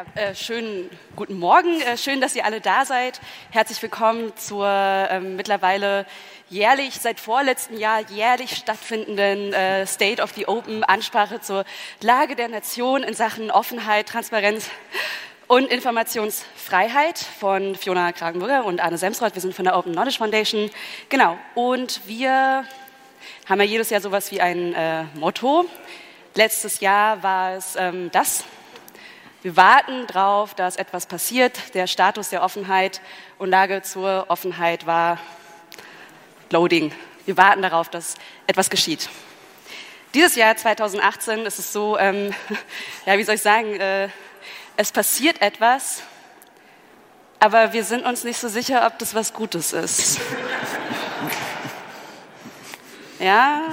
Ja, äh, schönen guten Morgen. Äh, schön, dass ihr alle da seid. Herzlich willkommen zur äh, mittlerweile jährlich, seit vorletzten Jahr jährlich stattfindenden äh, State of the Open Ansprache zur Lage der Nation in Sachen Offenheit, Transparenz und Informationsfreiheit von Fiona Kragenburger und Arne Semsroth. Wir sind von der Open Knowledge Foundation. Genau. Und wir haben ja jedes Jahr sowas wie ein äh, Motto. Letztes Jahr war es ähm, das wir warten darauf, dass etwas passiert. Der Status der Offenheit und Lage zur Offenheit war Loading. Wir warten darauf, dass etwas geschieht. Dieses Jahr 2018 ist es so, ähm, ja, wie soll ich sagen, äh, es passiert etwas, aber wir sind uns nicht so sicher, ob das was Gutes ist. Ja,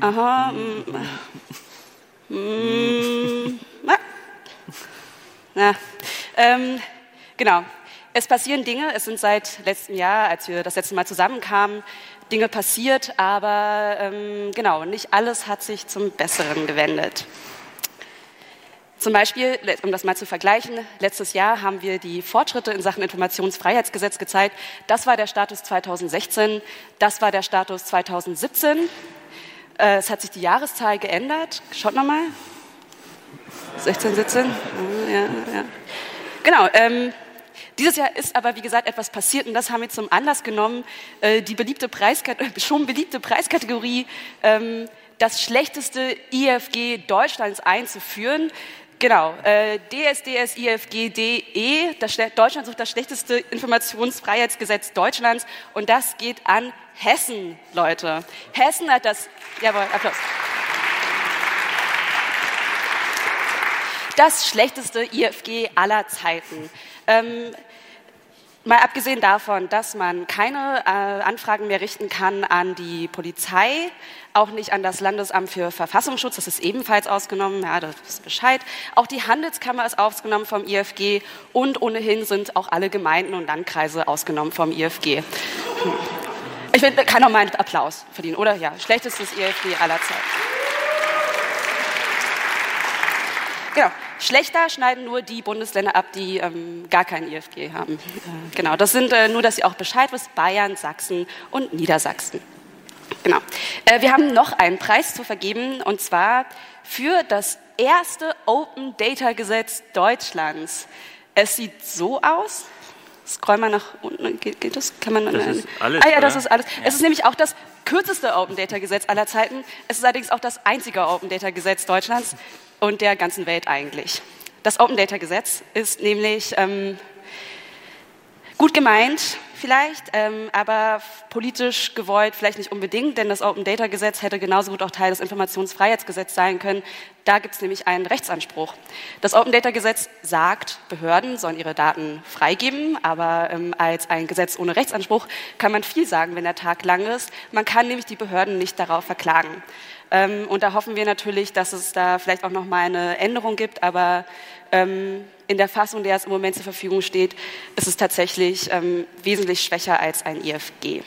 aha, mm, mm, na, ähm, genau. Es passieren Dinge. Es sind seit letztem Jahr, als wir das letzte Mal zusammenkamen, Dinge passiert, aber ähm, genau, nicht alles hat sich zum Besseren gewendet. Zum Beispiel, um das mal zu vergleichen, letztes Jahr haben wir die Fortschritte in Sachen Informationsfreiheitsgesetz gezeigt. Das war der Status 2016, das war der Status 2017. Äh, es hat sich die Jahreszahl geändert. Schaut nochmal. 16, 17? Ja, ja. Genau. Ähm, dieses Jahr ist aber, wie gesagt, etwas passiert und das haben wir zum Anlass genommen, äh, die beliebte schon beliebte Preiskategorie, ähm, das schlechteste IFG Deutschlands einzuführen. Genau, äh, DSDS IFG das, Deutschland sucht das schlechteste Informationsfreiheitsgesetz Deutschlands und das geht an Hessen, Leute. Hessen hat das, jawohl, Applaus. Das schlechteste IFG aller Zeiten. Ähm, Mal abgesehen davon, dass man keine äh, Anfragen mehr richten kann an die Polizei, auch nicht an das Landesamt für Verfassungsschutz, das ist ebenfalls ausgenommen, ja, das ist Bescheid. Auch die Handelskammer ist ausgenommen vom IFG und ohnehin sind auch alle Gemeinden und Landkreise ausgenommen vom IFG. Ich will, kann noch mal einen Applaus verdienen, oder? Ja, schlechtestes IFG aller Zeiten. Genau. Schlechter schneiden nur die Bundesländer ab, die ähm, gar kein IFG haben. Äh, genau, das sind äh, nur, dass ihr auch Bescheid wisst, Bayern, Sachsen und Niedersachsen. Genau. Äh, wir haben noch einen Preis zu vergeben und zwar für das erste Open Data Gesetz Deutschlands. Es sieht so aus. Scroll mal nach unten. Geht, geht das? Kann man? Das ist alles. Ah ja, das ist alles. Ja. Es ist nämlich auch das kürzeste Open Data Gesetz aller Zeiten. Es ist allerdings auch das einzige Open Data Gesetz Deutschlands und der ganzen Welt eigentlich. Das Open Data Gesetz ist nämlich ähm, gut gemeint vielleicht, ähm, aber politisch gewollt vielleicht nicht unbedingt, denn das Open Data Gesetz hätte genauso gut auch Teil des Informationsfreiheitsgesetzes sein können. Da gibt es nämlich einen Rechtsanspruch. Das Open Data Gesetz sagt, Behörden sollen ihre Daten freigeben, aber ähm, als ein Gesetz ohne Rechtsanspruch kann man viel sagen, wenn der Tag lang ist. Man kann nämlich die Behörden nicht darauf verklagen. Ähm, und da hoffen wir natürlich, dass es da vielleicht auch noch mal eine Änderung gibt, aber ähm, in der Fassung, der es im Moment zur Verfügung steht, ist es tatsächlich ähm, wesentlich schwächer als ein IFG.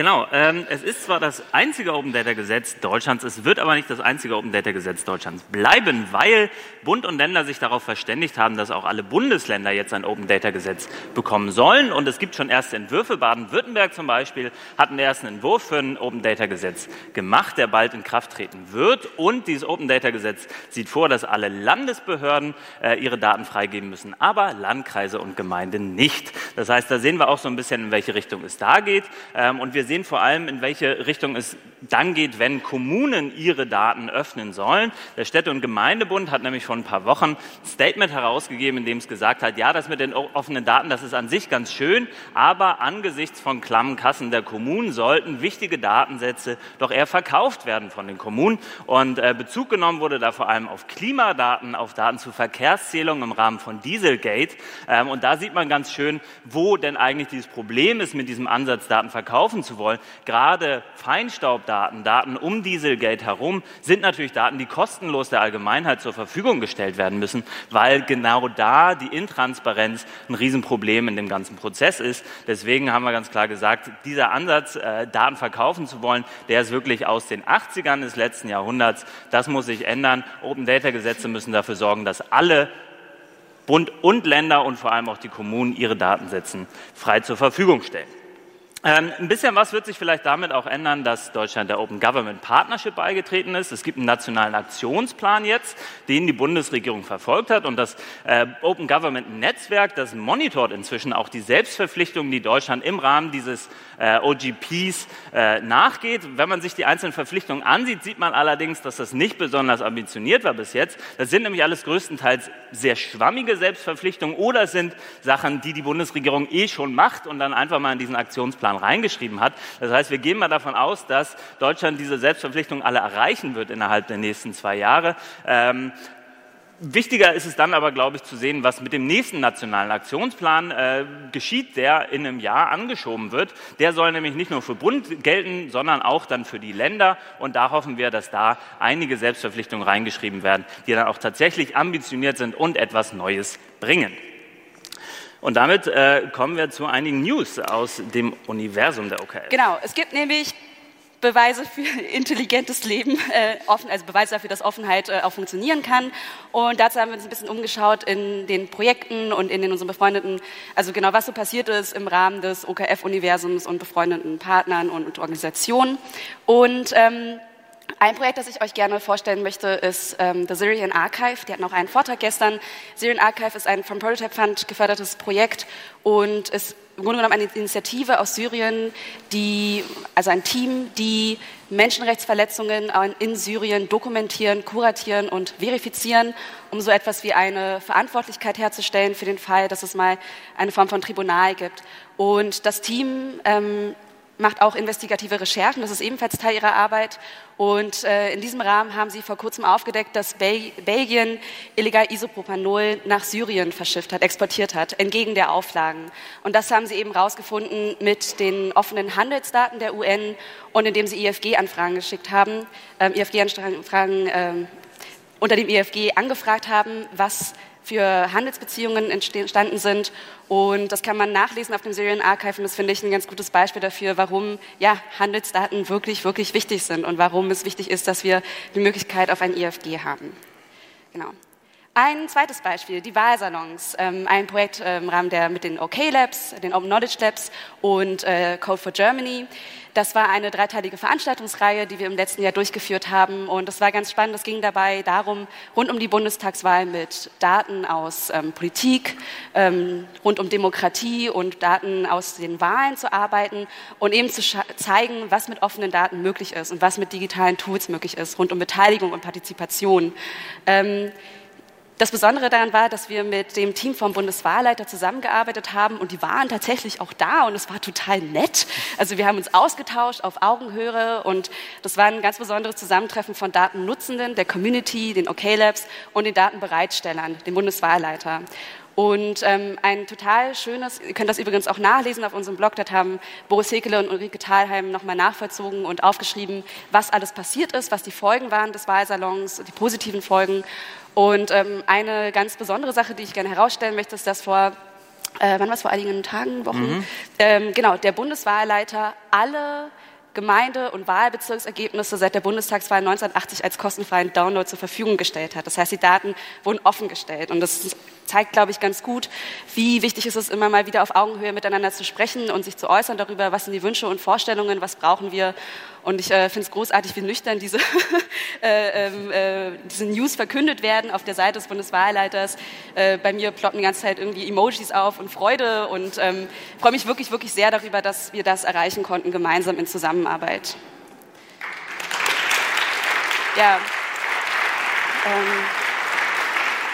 Genau, ähm, es ist zwar das einzige Open Data Gesetz Deutschlands, es wird aber nicht das einzige Open Data Gesetz Deutschlands bleiben, weil Bund und Länder sich darauf verständigt haben, dass auch alle Bundesländer jetzt ein Open Data Gesetz bekommen sollen. Und es gibt schon erste Entwürfe. Baden-Württemberg zum Beispiel hat einen ersten Entwurf für ein Open Data Gesetz gemacht, der bald in Kraft treten wird. Und dieses Open Data Gesetz sieht vor, dass alle Landesbehörden äh, ihre Daten freigeben müssen, aber Landkreise und Gemeinden nicht. Das heißt, da sehen wir auch so ein bisschen, in welche Richtung es da geht. Ähm, und wir sehen vor allem, in welche Richtung es dann geht, wenn Kommunen ihre Daten öffnen sollen. Der Städte- und Gemeindebund hat nämlich vor ein paar Wochen ein Statement herausgegeben, in dem es gesagt hat, ja, das mit den offenen Daten, das ist an sich ganz schön, aber angesichts von klammen Kassen der Kommunen sollten wichtige Datensätze doch eher verkauft werden von den Kommunen. Und äh, Bezug genommen wurde da vor allem auf Klimadaten, auf Daten zu Verkehrszählungen im Rahmen von Dieselgate. Ähm, und da sieht man ganz schön, wo denn eigentlich dieses Problem ist, mit diesem Ansatz Daten verkaufen zu wollen. Gerade Feinstaubdaten, Daten um Dieselgate herum, sind natürlich Daten, die kostenlos der Allgemeinheit zur Verfügung gestellt werden müssen, weil genau da die Intransparenz ein Riesenproblem in dem ganzen Prozess ist. Deswegen haben wir ganz klar gesagt, dieser Ansatz, äh, Daten verkaufen zu wollen, der ist wirklich aus den 80ern des letzten Jahrhunderts. Das muss sich ändern. Open Data Gesetze müssen dafür sorgen, dass alle Bund und Länder und vor allem auch die Kommunen ihre Datensätze frei zur Verfügung stellen. Ähm, ein bisschen was wird sich vielleicht damit auch ändern, dass Deutschland der Open Government Partnership beigetreten ist. Es gibt einen nationalen Aktionsplan jetzt, den die Bundesregierung verfolgt hat. Und das äh, Open Government Netzwerk, das monitort inzwischen auch die Selbstverpflichtungen, die Deutschland im Rahmen dieses äh, OGPs äh, nachgeht. Wenn man sich die einzelnen Verpflichtungen ansieht, sieht man allerdings, dass das nicht besonders ambitioniert war bis jetzt. Das sind nämlich alles größtenteils sehr schwammige Selbstverpflichtungen oder sind Sachen, die die Bundesregierung eh schon macht und dann einfach mal in diesen Aktionsplan Aktionsplan reingeschrieben hat. Das heißt, wir gehen mal davon aus, dass Deutschland diese Selbstverpflichtungen alle erreichen wird innerhalb der nächsten zwei Jahre. Ähm, Wichtiger ist es dann aber, glaube ich, zu sehen, was mit dem nächsten nationalen Aktionsplan äh, geschieht, der in einem Jahr angeschoben wird. Der soll nämlich nicht nur für Bund gelten, sondern auch dann für die Länder. Und da hoffen wir, dass da einige Selbstverpflichtungen reingeschrieben werden, die dann auch tatsächlich ambitioniert sind und etwas Neues bringen. Und damit äh, kommen wir zu einigen News aus dem Universum der OKL. Genau, es gibt nämlich Beweise für intelligentes Leben, äh, offen, also Beweise dafür, dass Offenheit äh, auch funktionieren kann. Und dazu haben wir uns ein bisschen umgeschaut in den Projekten und in den unseren befreundeten, also genau was so passiert ist im Rahmen des OKF-Universums und befreundeten Partnern und, und Organisationen. Und ähm, ein Projekt, das ich euch gerne vorstellen möchte, ist ähm, The Syrian Archive. Die hatten auch einen Vortrag gestern. Syrian Archive ist ein vom Prototype Fund gefördertes Projekt und ist im Grunde genommen eine Initiative aus Syrien, die, also ein Team, die Menschenrechtsverletzungen in Syrien dokumentieren, kuratieren und verifizieren, um so etwas wie eine Verantwortlichkeit herzustellen für den Fall, dass es mal eine Form von Tribunal gibt. Und das Team ähm, macht auch investigative Recherchen, das ist ebenfalls Teil ihrer Arbeit. Und äh, in diesem Rahmen haben sie vor kurzem aufgedeckt, dass Bel Belgien illegal Isopropanol nach Syrien verschifft hat, exportiert hat, entgegen der Auflagen. Und das haben sie eben herausgefunden mit den offenen Handelsdaten der UN und indem sie IFG-Anfragen geschickt haben, ähm, IFG-Anfragen äh, unter dem IFG angefragt haben, was für Handelsbeziehungen entstanden sind. Und das kann man nachlesen auf dem Syrian Archive und das finde ich ein ganz gutes Beispiel dafür, warum ja, Handelsdaten wirklich, wirklich wichtig sind und warum es wichtig ist, dass wir die Möglichkeit auf ein IFG haben. Genau. Ein zweites Beispiel, die Wahlsalons, ähm, ein Projekt äh, im Rahmen der mit den OK Labs, den Open Knowledge Labs und äh, Code for Germany. Das war eine dreiteilige Veranstaltungsreihe, die wir im letzten Jahr durchgeführt haben. Und das war ganz spannend. Es ging dabei darum, rund um die Bundestagswahl mit Daten aus ähm, Politik, ähm, rund um Demokratie und Daten aus den Wahlen zu arbeiten und eben zu zeigen, was mit offenen Daten möglich ist und was mit digitalen Tools möglich ist, rund um Beteiligung und Partizipation. Ähm, das Besondere daran war, dass wir mit dem Team vom Bundeswahlleiter zusammengearbeitet haben und die waren tatsächlich auch da und es war total nett. Also wir haben uns ausgetauscht auf Augenhöhe und das war ein ganz besonderes Zusammentreffen von Datennutzenden, der Community, den OK Labs und den Datenbereitstellern, dem Bundeswahlleiter. Und ähm, ein total schönes, ihr könnt das übrigens auch nachlesen auf unserem Blog, dort haben Boris Hekele und Ulrike Thalheim nochmal nachvollzogen und aufgeschrieben, was alles passiert ist, was die Folgen waren des Wahlsalons, die positiven Folgen. Und ähm, eine ganz besondere Sache, die ich gerne herausstellen möchte, ist, dass vor äh, wann war es vor einigen Tagen, Wochen? Mhm. Ähm, genau, der Bundeswahlleiter alle Gemeinde- und Wahlbezirksergebnisse seit der Bundestagswahl 1980 als kostenfreien Download zur Verfügung gestellt hat. Das heißt, die Daten wurden offengestellt. Und das zeigt, glaube ich, ganz gut, wie wichtig ist es immer mal wieder auf Augenhöhe miteinander zu sprechen und sich zu äußern darüber, was sind die Wünsche und Vorstellungen, was brauchen wir. Und ich äh, finde es großartig, wie nüchtern diese, äh, ähm, äh, diese News verkündet werden auf der Seite des Bundeswahlleiters. Äh, bei mir ploppen die ganze Zeit irgendwie Emojis auf und Freude und ähm, freue mich wirklich, wirklich sehr darüber, dass wir das erreichen konnten, gemeinsam in Zusammenarbeit. Ja. Ähm,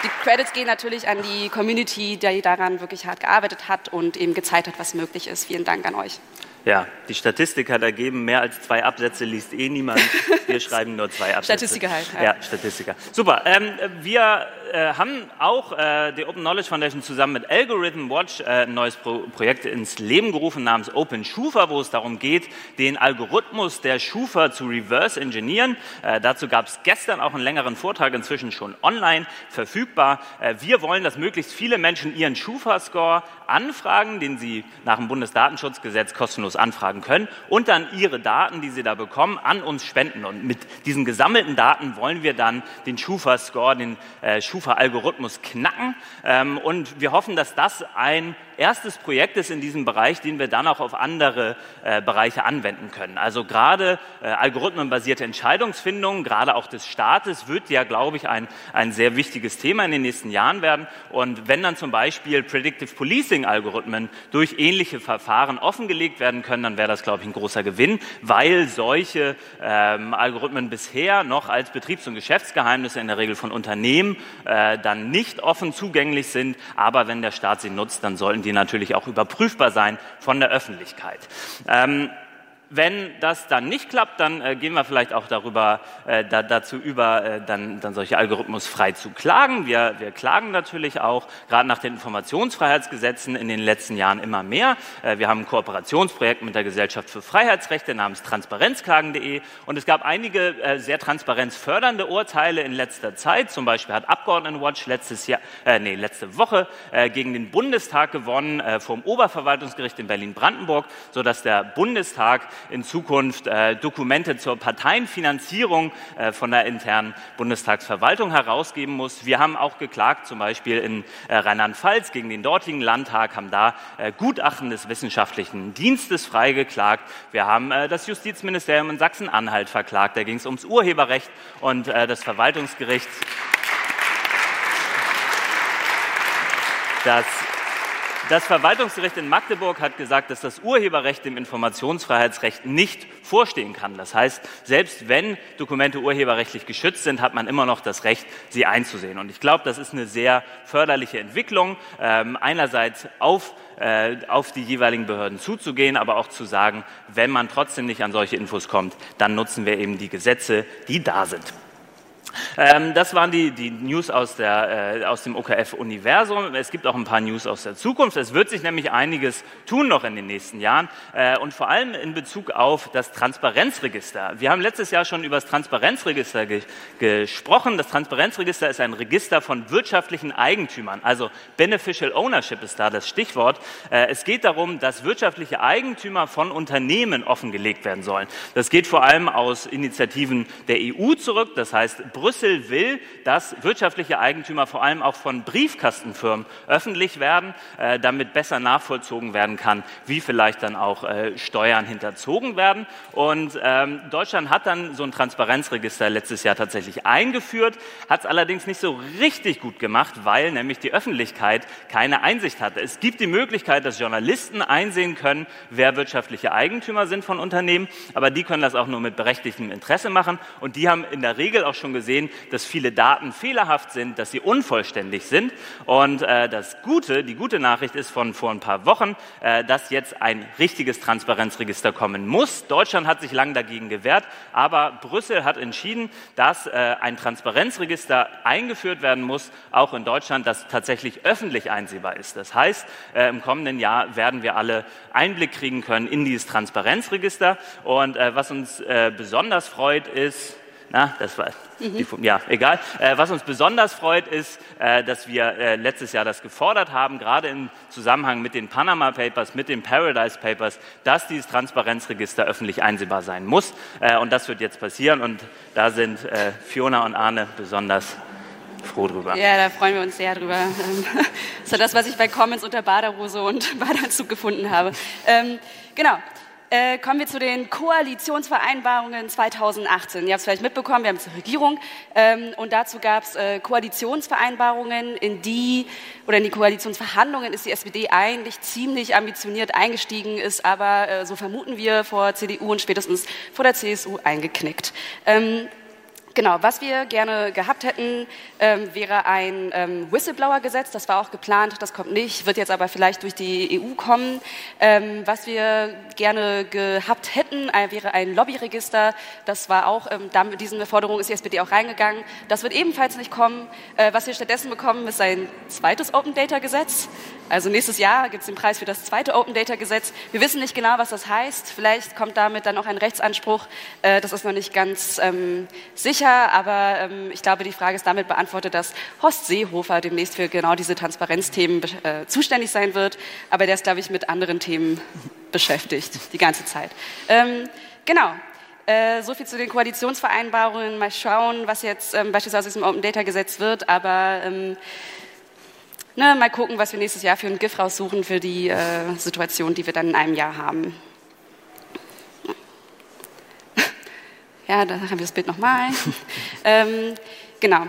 die Credits gehen natürlich an die Community, die daran wirklich hart gearbeitet hat und eben gezeigt hat, was möglich ist. Vielen Dank an euch. Ja, die Statistik hat ergeben, mehr als zwei Absätze liest eh niemand. Wir schreiben nur zwei Absätze. Statistiker halt. Ja, ja Statistiker. Super. Ähm, wir äh, haben auch äh, die Open Knowledge Foundation zusammen mit Algorithm Watch äh, ein neues Pro Projekt ins Leben gerufen namens Open Schufa, wo es darum geht, den Algorithmus der Schufa zu reverse engineeren. Äh, dazu gab es gestern auch einen längeren Vortrag, inzwischen schon online verfügbar. Äh, wir wollen, dass möglichst viele Menschen ihren Schufa-Score anfragen, den sie nach dem Bundesdatenschutzgesetz kostenlos anfragen können und dann ihre Daten, die sie da bekommen, an uns spenden. Und mit diesen gesammelten Daten wollen wir dann den Schufa-Score, den äh, Schufa-Algorithmus knacken. Ähm, und wir hoffen, dass das ein erstes Projekt ist in diesem Bereich, den wir dann auch auf andere äh, Bereiche anwenden können. Also gerade äh, algorithmenbasierte Entscheidungsfindung, gerade auch des Staates, wird ja, glaube ich, ein, ein sehr wichtiges Thema in den nächsten Jahren werden. Und wenn dann zum Beispiel Predictive Policing-Algorithmen durch ähnliche Verfahren offengelegt werden können, dann wäre das, glaube ich, ein großer Gewinn, weil solche ähm, Algorithmen bisher noch als Betriebs- und Geschäftsgeheimnisse in der Regel von Unternehmen äh, dann nicht offen zugänglich sind. Aber wenn der Staat sie nutzt, dann sollten die natürlich auch überprüfbar sein von der Öffentlichkeit. Ähm, wenn das dann nicht klappt, dann äh, gehen wir vielleicht auch darüber, äh, da, dazu über, äh, dann, dann solche Algorithmus frei zu klagen. Wir, wir klagen natürlich auch, gerade nach den Informationsfreiheitsgesetzen in den letzten Jahren immer mehr. Äh, wir haben ein Kooperationsprojekt mit der Gesellschaft für Freiheitsrechte namens transparenzklagen.de und es gab einige äh, sehr transparenzfördernde Urteile in letzter Zeit. Zum Beispiel hat Abgeordnetenwatch letztes Jahr, äh, nee, letzte Woche äh, gegen den Bundestag gewonnen vom Oberverwaltungsgericht in Berlin-Brandenburg, sodass der Bundestag in Zukunft äh, Dokumente zur Parteienfinanzierung äh, von der internen Bundestagsverwaltung herausgeben muss. Wir haben auch geklagt, zum Beispiel in äh, Rheinland-Pfalz gegen den dortigen Landtag, haben da äh, Gutachten des wissenschaftlichen Dienstes freigeklagt. Wir haben äh, das Justizministerium in Sachsen-Anhalt verklagt. Da ging es ums Urheberrecht und äh, das Verwaltungsgericht. Das das Verwaltungsgericht in Magdeburg hat gesagt, dass das Urheberrecht dem Informationsfreiheitsrecht nicht vorstehen kann. Das heißt, selbst wenn Dokumente urheberrechtlich geschützt sind, hat man immer noch das Recht, sie einzusehen. Und ich glaube, das ist eine sehr förderliche Entwicklung, ähm, einerseits auf äh, auf die jeweiligen Behörden zuzugehen, aber auch zu sagen, wenn man trotzdem nicht an solche Infos kommt, dann nutzen wir eben die Gesetze, die da sind. Ähm, das waren die, die News aus, der, äh, aus dem OKF-Universum. Es gibt auch ein paar News aus der Zukunft. Es wird sich nämlich einiges tun noch in den nächsten Jahren äh, und vor allem in Bezug auf das Transparenzregister. Wir haben letztes Jahr schon über das Transparenzregister ge gesprochen. Das Transparenzregister ist ein Register von wirtschaftlichen Eigentümern, also Beneficial Ownership ist da das Stichwort. Äh, es geht darum, dass wirtschaftliche Eigentümer von Unternehmen offengelegt werden sollen. Das geht vor allem aus Initiativen der EU zurück. Das heißt, Brüssel will, dass wirtschaftliche Eigentümer vor allem auch von Briefkastenfirmen öffentlich werden, äh, damit besser nachvollzogen werden kann, wie vielleicht dann auch äh, Steuern hinterzogen werden. Und ähm, Deutschland hat dann so ein Transparenzregister letztes Jahr tatsächlich eingeführt, hat es allerdings nicht so richtig gut gemacht, weil nämlich die Öffentlichkeit keine Einsicht hatte. Es gibt die Möglichkeit, dass Journalisten einsehen können, wer wirtschaftliche Eigentümer sind von Unternehmen, aber die können das auch nur mit berechtigtem Interesse machen und die haben in der Regel auch schon gesehen, sehen, dass viele Daten fehlerhaft sind, dass sie unvollständig sind. Und äh, das Gute, die gute Nachricht ist von vor ein paar Wochen, äh, dass jetzt ein richtiges Transparenzregister kommen muss. Deutschland hat sich lang dagegen gewehrt, aber Brüssel hat entschieden, dass äh, ein Transparenzregister eingeführt werden muss, auch in Deutschland, das tatsächlich öffentlich einsehbar ist. Das heißt, äh, im kommenden Jahr werden wir alle Einblick kriegen können in dieses Transparenzregister. Und äh, was uns äh, besonders freut, ist, na, das war, mhm. die, ja, egal. Äh, was uns besonders freut, ist, äh, dass wir äh, letztes Jahr das gefordert haben, gerade im Zusammenhang mit den Panama Papers, mit den Paradise Papers, dass dieses Transparenzregister öffentlich einsehbar sein muss. Äh, und das wird jetzt passieren. Und da sind äh, Fiona und Arne besonders froh drüber. Ja, da freuen wir uns sehr drüber. Das ist das, was ich bei Comments unter Baderhose und Badeanzug gefunden habe. Ähm, genau. Äh, kommen wir zu den Koalitionsvereinbarungen 2018. Ihr habt es vielleicht mitbekommen, wir haben zur Regierung ähm, und dazu gab es äh, Koalitionsvereinbarungen, in die oder in die Koalitionsverhandlungen ist die SPD eigentlich ziemlich ambitioniert eingestiegen, ist aber, äh, so vermuten wir, vor CDU und spätestens vor der CSU eingeknickt. Ähm, Genau, was wir gerne gehabt hätten, ähm, wäre ein ähm, Whistleblower-Gesetz. Das war auch geplant, das kommt nicht, wird jetzt aber vielleicht durch die EU kommen. Ähm, was wir gerne gehabt hätten, äh, wäre ein Lobbyregister. Das war auch, ähm, da mit diesen Forderungen ist die SPD auch reingegangen. Das wird ebenfalls nicht kommen. Äh, was wir stattdessen bekommen, ist ein zweites Open Data Gesetz. Also nächstes Jahr gibt es den Preis für das zweite Open Data Gesetz. Wir wissen nicht genau, was das heißt. Vielleicht kommt damit dann auch ein Rechtsanspruch. Äh, das ist noch nicht ganz ähm, sicher, aber ähm, ich glaube, die Frage ist damit beantwortet, dass Horst Seehofer demnächst für genau diese Transparenzthemen äh, zuständig sein wird. Aber der ist, glaube ich, mit anderen Themen beschäftigt die ganze Zeit. Ähm, genau. Äh, so viel zu den Koalitionsvereinbarungen. Mal schauen, was jetzt ähm, beispielsweise aus dem Open Data Gesetz wird. Aber ähm, ne, mal gucken, was wir nächstes Jahr für ein GIF raussuchen für die äh, Situation, die wir dann in einem Jahr haben. Ja, da haben wir das Bild nochmal. ähm, genau.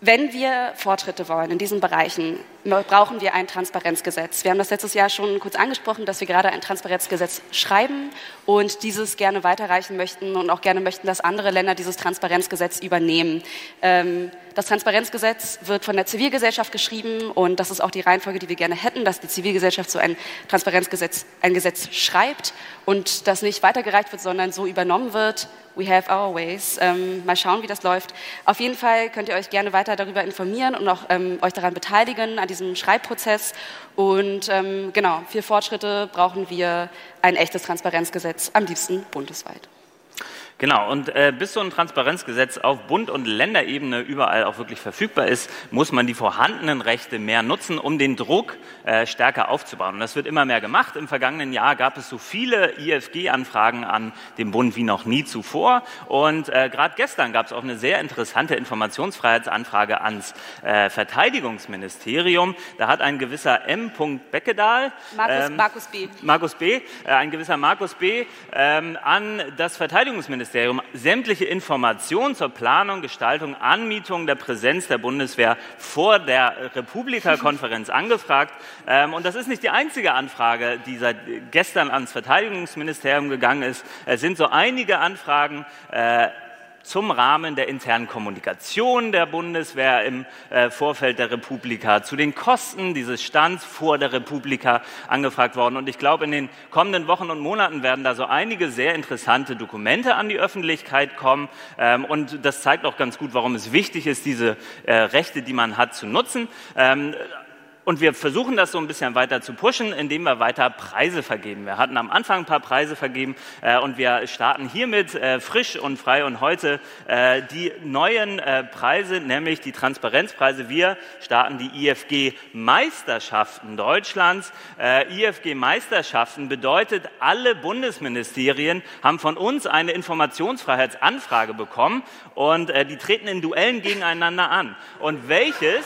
Wenn wir Fortschritte wollen in diesen Bereichen, brauchen wir ein Transparenzgesetz. Wir haben das letztes Jahr schon kurz angesprochen, dass wir gerade ein Transparenzgesetz schreiben und dieses gerne weiterreichen möchten und auch gerne möchten, dass andere Länder dieses Transparenzgesetz übernehmen. Ähm, das Transparenzgesetz wird von der Zivilgesellschaft geschrieben und das ist auch die Reihenfolge, die wir gerne hätten, dass die Zivilgesellschaft so ein Transparenzgesetz, ein Gesetz schreibt und das nicht weitergereicht wird, sondern so übernommen wird. We have our ways. Ähm, mal schauen, wie das läuft. Auf jeden Fall könnt ihr euch gerne weiter darüber informieren und auch ähm, euch daran beteiligen, an diesem Schreibprozess. Und ähm, genau, für Fortschritte brauchen wir ein echtes Transparenzgesetz, am liebsten bundesweit. Genau, und äh, bis so ein Transparenzgesetz auf Bund- und Länderebene überall auch wirklich verfügbar ist, muss man die vorhandenen Rechte mehr nutzen, um den Druck äh, stärker aufzubauen. Und das wird immer mehr gemacht. Im vergangenen Jahr gab es so viele IFG-Anfragen an den Bund wie noch nie zuvor. Und äh, gerade gestern gab es auch eine sehr interessante Informationsfreiheitsanfrage ans äh, Verteidigungsministerium. Da hat ein gewisser M. Beckedahl, Markus, ähm, Markus B. Markus B., äh, ein gewisser Markus B. Ähm, an das Verteidigungsministerium Bundesministerium sämtliche Informationen zur Planung, Gestaltung, Anmietung der Präsenz der Bundeswehr vor der Republikakonferenz angefragt. Ähm, und das ist nicht die einzige Anfrage, die seit gestern ans Verteidigungsministerium gegangen ist. Es sind so einige Anfragen äh, zum Rahmen der internen Kommunikation der Bundeswehr im äh, Vorfeld der Republika, zu den Kosten dieses Stands vor der Republika angefragt worden. Und ich glaube, in den kommenden Wochen und Monaten werden da so einige sehr interessante Dokumente an die Öffentlichkeit kommen. Ähm, und das zeigt auch ganz gut, warum es wichtig ist, diese äh, Rechte, die man hat, zu nutzen. Ähm, und wir versuchen das so ein bisschen weiter zu pushen, indem wir weiter Preise vergeben. Wir hatten am Anfang ein paar Preise vergeben äh, und wir starten hiermit äh, frisch und frei und heute äh, die neuen äh, Preise, nämlich die Transparenzpreise. Wir starten die IFG Meisterschaften Deutschlands. Äh, IFG Meisterschaften bedeutet, alle Bundesministerien haben von uns eine Informationsfreiheitsanfrage bekommen und äh, die treten in Duellen gegeneinander an. Und welches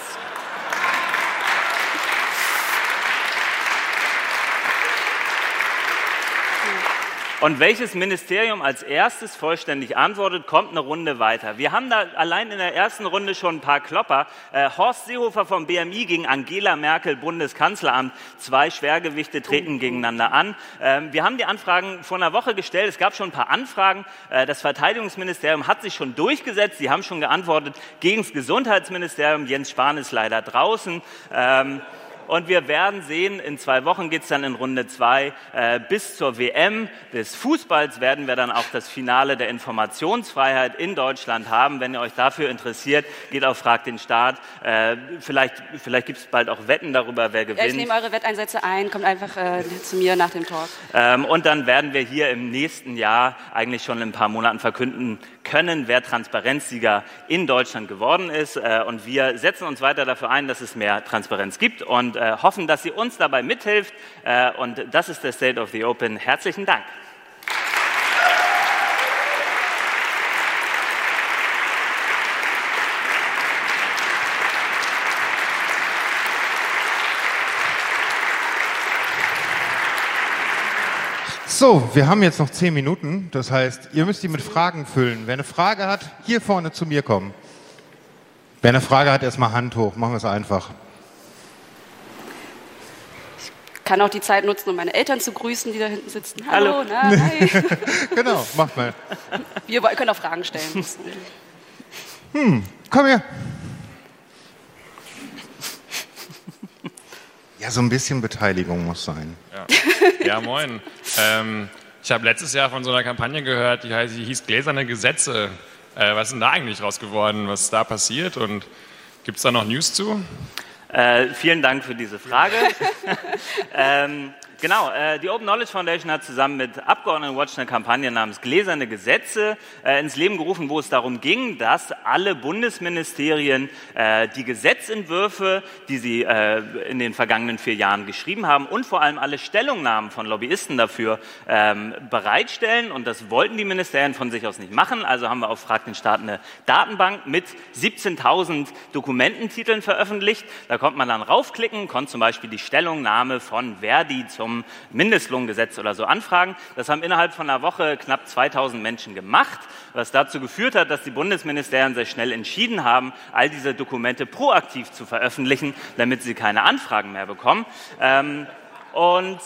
Und welches Ministerium als erstes vollständig antwortet, kommt eine Runde weiter. Wir haben da allein in der ersten Runde schon ein paar Klopper. Äh, Horst Seehofer vom BMI gegen Angela Merkel, Bundeskanzleramt. Zwei Schwergewichte treten gegeneinander an. Ähm, wir haben die Anfragen vor einer Woche gestellt. Es gab schon ein paar Anfragen. Äh, das Verteidigungsministerium hat sich schon durchgesetzt. Sie haben schon geantwortet gegen das Gesundheitsministerium. Jens Spahn ist leider draußen. Ähm, und wir werden sehen, in zwei Wochen geht es dann in Runde zwei äh, bis zur WM des Fußballs werden wir dann auch das Finale der Informationsfreiheit in Deutschland haben. Wenn ihr euch dafür interessiert, geht auf Frag den Staat. Äh, vielleicht vielleicht gibt es bald auch Wetten darüber, wer gewinnt. Ja, ich nehme eure Wetteinsätze ein, kommt einfach äh, zu mir nach dem Talk. Ähm, und dann werden wir hier im nächsten Jahr eigentlich schon in ein paar Monaten verkünden können, wer Transparenzsieger in Deutschland geworden ist. Äh, und wir setzen uns weiter dafür ein, dass es mehr Transparenz gibt und äh, hoffen, dass sie uns dabei mithilft. Äh, und das ist der State of the Open. Herzlichen Dank. So, wir haben jetzt noch zehn Minuten. Das heißt, ihr müsst die mit Fragen füllen. Wer eine Frage hat, hier vorne zu mir kommen. Wer eine Frage hat, erstmal Hand hoch. Machen wir es einfach. Ich kann auch die Zeit nutzen, um meine Eltern zu grüßen, die da hinten sitzen. Hallo, Hallo. Na, hi. genau, macht mal. Wir können auch Fragen stellen. Hm, komm her. Ja, so ein bisschen Beteiligung muss sein. Ja, ja moin. ähm, ich habe letztes Jahr von so einer Kampagne gehört, die, heißt, die hieß Gläserne Gesetze. Äh, was ist denn da eigentlich raus geworden? Was ist da passiert? Und gibt es da noch News zu? Äh, vielen Dank für diese Frage. ähm, Genau, äh, die Open Knowledge Foundation hat zusammen mit Abgeordnetenwatch eine Kampagne namens Gläserne Gesetze äh, ins Leben gerufen, wo es darum ging, dass alle Bundesministerien äh, die Gesetzentwürfe, die sie äh, in den vergangenen vier Jahren geschrieben haben und vor allem alle Stellungnahmen von Lobbyisten dafür ähm, bereitstellen. Und das wollten die Ministerien von sich aus nicht machen. Also haben wir auf Frag den Staat eine Datenbank mit 17.000 Dokumententiteln veröffentlicht. Da konnte man dann raufklicken, konnte zum Beispiel die Stellungnahme von Verdi zum zum Mindestlohngesetz oder so anfragen. Das haben innerhalb von einer Woche knapp 2000 Menschen gemacht, was dazu geführt hat, dass die Bundesministerien sehr schnell entschieden haben, all diese Dokumente proaktiv zu veröffentlichen, damit sie keine Anfragen mehr bekommen. Ähm, und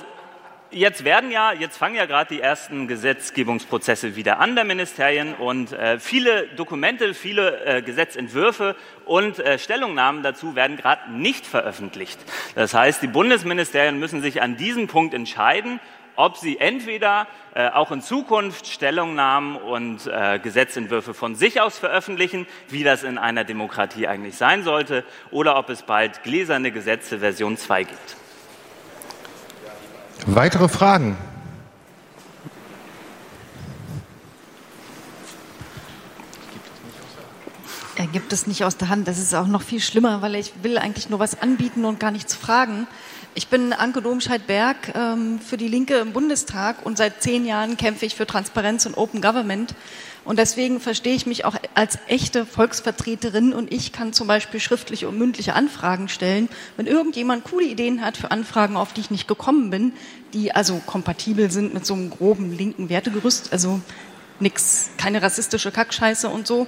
Jetzt werden ja, jetzt fangen ja gerade die ersten Gesetzgebungsprozesse wieder an der Ministerien und äh, viele Dokumente, viele äh, Gesetzentwürfe und äh, Stellungnahmen dazu werden gerade nicht veröffentlicht. Das heißt, die Bundesministerien müssen sich an diesem Punkt entscheiden, ob sie entweder äh, auch in Zukunft Stellungnahmen und äh, Gesetzentwürfe von sich aus veröffentlichen, wie das in einer Demokratie eigentlich sein sollte, oder ob es bald gläserne Gesetze Version 2 gibt. Weitere Fragen? Er gibt es nicht aus der Hand. Das ist auch noch viel schlimmer, weil ich will eigentlich nur was anbieten und gar nichts fragen. Ich bin Anke Domscheit-Berg ähm, für die Linke im Bundestag und seit zehn Jahren kämpfe ich für Transparenz und Open Government. Und deswegen verstehe ich mich auch als echte Volksvertreterin und ich kann zum Beispiel schriftliche und mündliche Anfragen stellen. Wenn irgendjemand coole Ideen hat für Anfragen, auf die ich nicht gekommen bin, die also kompatibel sind mit so einem groben linken Wertegerüst, also nix, keine rassistische Kackscheiße und so,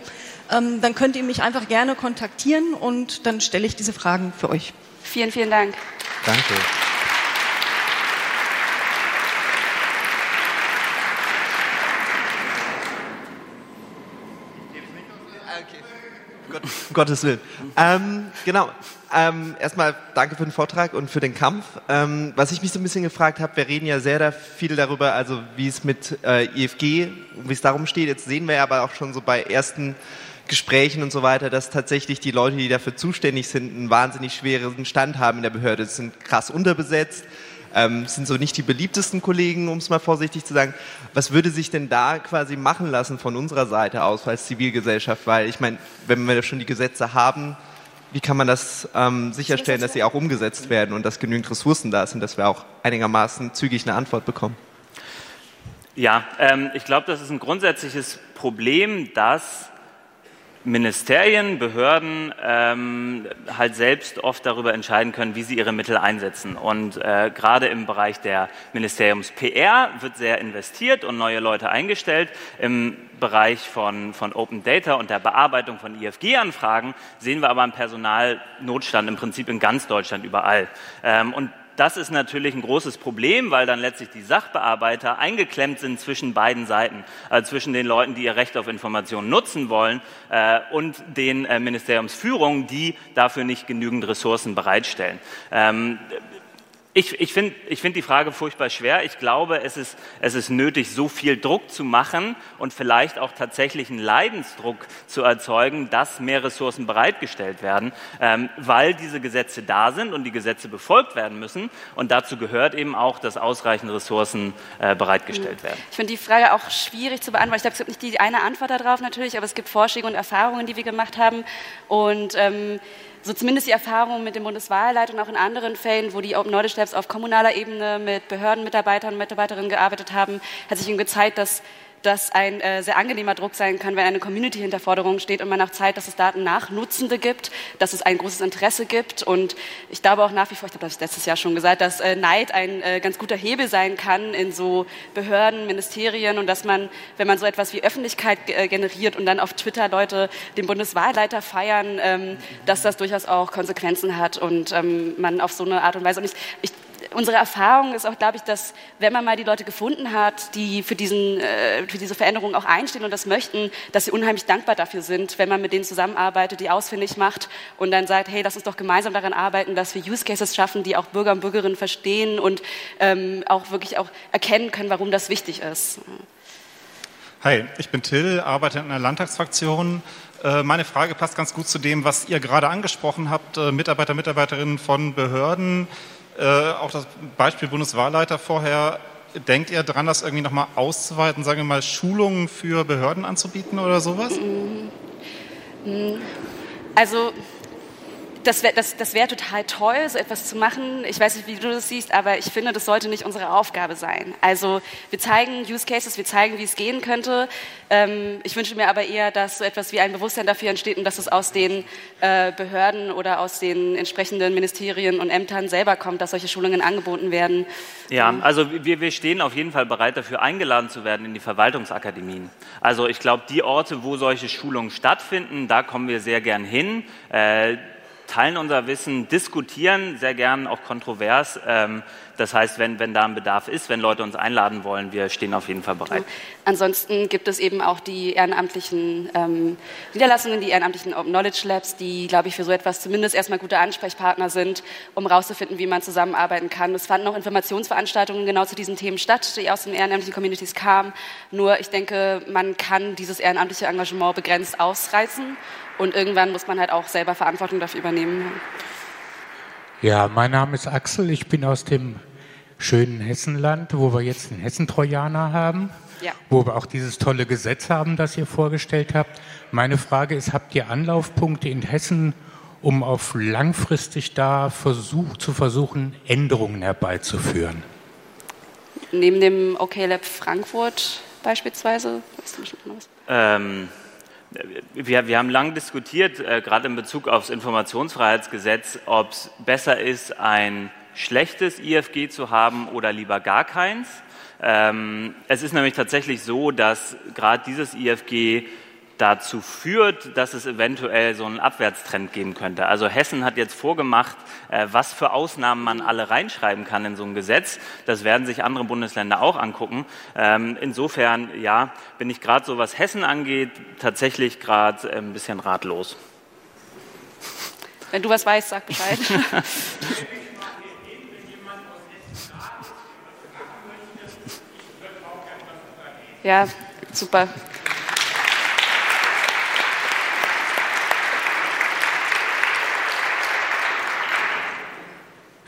ähm, dann könnt ihr mich einfach gerne kontaktieren und dann stelle ich diese Fragen für euch. Vielen, vielen Dank. Danke. Um Gottes Willen. Ähm, genau. Ähm, erstmal danke für den Vortrag und für den Kampf. Ähm, was ich mich so ein bisschen gefragt habe, wir reden ja sehr da viel darüber, also wie es mit äh, IFG, wie es darum steht. Jetzt sehen wir aber auch schon so bei ersten Gesprächen und so weiter, dass tatsächlich die Leute, die dafür zuständig sind, einen wahnsinnig schweren Stand haben in der Behörde. Sie sind krass unterbesetzt ähm, sind so nicht die beliebtesten Kollegen, um es mal vorsichtig zu sagen. Was würde sich denn da quasi machen lassen von unserer Seite aus als Zivilgesellschaft? Weil ich meine, wenn wir schon die Gesetze haben, wie kann man das ähm, sicherstellen, dass sie auch umgesetzt werden und dass genügend Ressourcen da sind, dass wir auch einigermaßen zügig eine Antwort bekommen? Ja, ähm, ich glaube, das ist ein grundsätzliches Problem, dass Ministerien, Behörden ähm, halt selbst oft darüber entscheiden können, wie sie ihre Mittel einsetzen. Und äh, gerade im Bereich der Ministeriums PR wird sehr investiert und neue Leute eingestellt. Im Bereich von, von Open Data und der Bearbeitung von IFG-Anfragen sehen wir aber einen Personalnotstand im Prinzip in ganz Deutschland überall. Ähm, und das ist natürlich ein großes Problem, weil dann letztlich die Sachbearbeiter eingeklemmt sind zwischen beiden Seiten, also zwischen den Leuten, die ihr Recht auf Information nutzen wollen äh, und den äh, Ministeriumsführungen, die dafür nicht genügend Ressourcen bereitstellen. Ähm, ich, ich finde ich find die Frage furchtbar schwer. Ich glaube, es ist, es ist nötig, so viel Druck zu machen und vielleicht auch tatsächlich einen Leidensdruck zu erzeugen, dass mehr Ressourcen bereitgestellt werden, ähm, weil diese Gesetze da sind und die Gesetze befolgt werden müssen. Und dazu gehört eben auch, dass ausreichend Ressourcen äh, bereitgestellt werden. Ich finde die Frage auch schwierig zu beantworten. Ich glaube, es gibt nicht die eine Antwort darauf natürlich, aber es gibt Forschung und Erfahrungen, die wir gemacht haben. Und ähm, so zumindest die Erfahrung mit dem Bundeswahlleiter und auch in anderen Fällen, wo die Open Knowledge Labs auf kommunaler Ebene mit Behördenmitarbeitern und Mitarbeiterinnen gearbeitet haben, hat sich ihnen gezeigt, dass das ein äh, sehr angenehmer Druck sein kann, wenn eine Community hinter Forderungen steht und man auch zeigt, dass es Datennachnutzende gibt, dass es ein großes Interesse gibt. Und ich glaube auch nach wie vor, ich glaube, das letztes Jahr schon gesagt, dass äh, Neid ein äh, ganz guter Hebel sein kann in so Behörden, Ministerien und dass man, wenn man so etwas wie Öffentlichkeit äh, generiert und dann auf Twitter Leute den Bundeswahlleiter feiern, ähm, dass das durchaus auch Konsequenzen hat und ähm, man auf so eine Art und Weise. Und ich, ich unsere Erfahrung ist auch, glaube ich, dass wenn man mal die Leute gefunden hat, die für, diesen, äh, für diese Veränderung auch einstehen und das möchten, dass sie unheimlich dankbar dafür sind, wenn man mit denen zusammenarbeitet, die ausfindig macht und dann sagt, hey, lass uns doch gemeinsam daran arbeiten, dass wir Use Cases schaffen, die auch Bürger und Bürgerinnen verstehen und ähm, auch wirklich auch erkennen können, warum das wichtig ist. Hi, ich bin Till, arbeite in einer Landtagsfraktion. Äh, meine Frage passt ganz gut zu dem, was ihr gerade angesprochen habt, äh, Mitarbeiter, Mitarbeiterinnen von Behörden. Äh, auch das Beispiel Bundeswahlleiter vorher. Denkt ihr daran, das irgendwie nochmal auszuweiten, sagen wir mal, Schulungen für Behörden anzubieten oder sowas? Also das wäre das, das wär total toll, so etwas zu machen. Ich weiß nicht, wie du das siehst, aber ich finde, das sollte nicht unsere Aufgabe sein. Also wir zeigen Use Cases, wir zeigen, wie es gehen könnte. Ähm, ich wünsche mir aber eher, dass so etwas wie ein Bewusstsein dafür entsteht und dass es aus den äh, Behörden oder aus den entsprechenden Ministerien und Ämtern selber kommt, dass solche Schulungen angeboten werden. Ja, also wir, wir stehen auf jeden Fall bereit dafür, eingeladen zu werden in die Verwaltungsakademien. Also ich glaube, die Orte, wo solche Schulungen stattfinden, da kommen wir sehr gern hin. Äh, teilen unser Wissen, diskutieren sehr gern auch kontrovers. Ähm, das heißt, wenn, wenn da ein Bedarf ist, wenn Leute uns einladen wollen, wir stehen auf jeden Fall bereit. Ansonsten gibt es eben auch die ehrenamtlichen ähm, Niederlassungen, die ehrenamtlichen Open Knowledge Labs, die, glaube ich, für so etwas zumindest erstmal gute Ansprechpartner sind, um herauszufinden, wie man zusammenarbeiten kann. Es fanden auch Informationsveranstaltungen genau zu diesen Themen statt, die aus den ehrenamtlichen Communities kamen. Nur ich denke, man kann dieses ehrenamtliche Engagement begrenzt ausreizen und irgendwann muss man halt auch selber Verantwortung dafür übernehmen. Ja, mein Name ist Axel. Ich bin aus dem schönen Hessenland, wo wir jetzt den Hessentrojaner haben, ja. wo wir auch dieses tolle Gesetz haben, das ihr vorgestellt habt. Meine Frage ist, habt ihr Anlaufpunkte in Hessen, um auf langfristig da versuch, zu versuchen, Änderungen herbeizuführen? Neben dem OK Lab Frankfurt beispielsweise? Ähm, wir, wir haben lang diskutiert, äh, gerade in Bezug aufs Informationsfreiheitsgesetz, ob es besser ist, ein schlechtes IFG zu haben oder lieber gar keins. Ähm, es ist nämlich tatsächlich so, dass gerade dieses IFG dazu führt, dass es eventuell so einen Abwärtstrend geben könnte. Also Hessen hat jetzt vorgemacht, äh, was für Ausnahmen man alle reinschreiben kann in so ein Gesetz. Das werden sich andere Bundesländer auch angucken. Ähm, insofern, ja, bin ich gerade so, was Hessen angeht, tatsächlich gerade äh, ein bisschen ratlos. Wenn du was weißt, sag Bescheid. ja, super.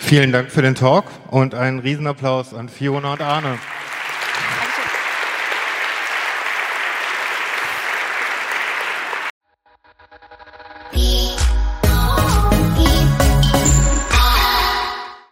Vielen Dank für den Talk und einen Riesenapplaus an Fiona und Arne.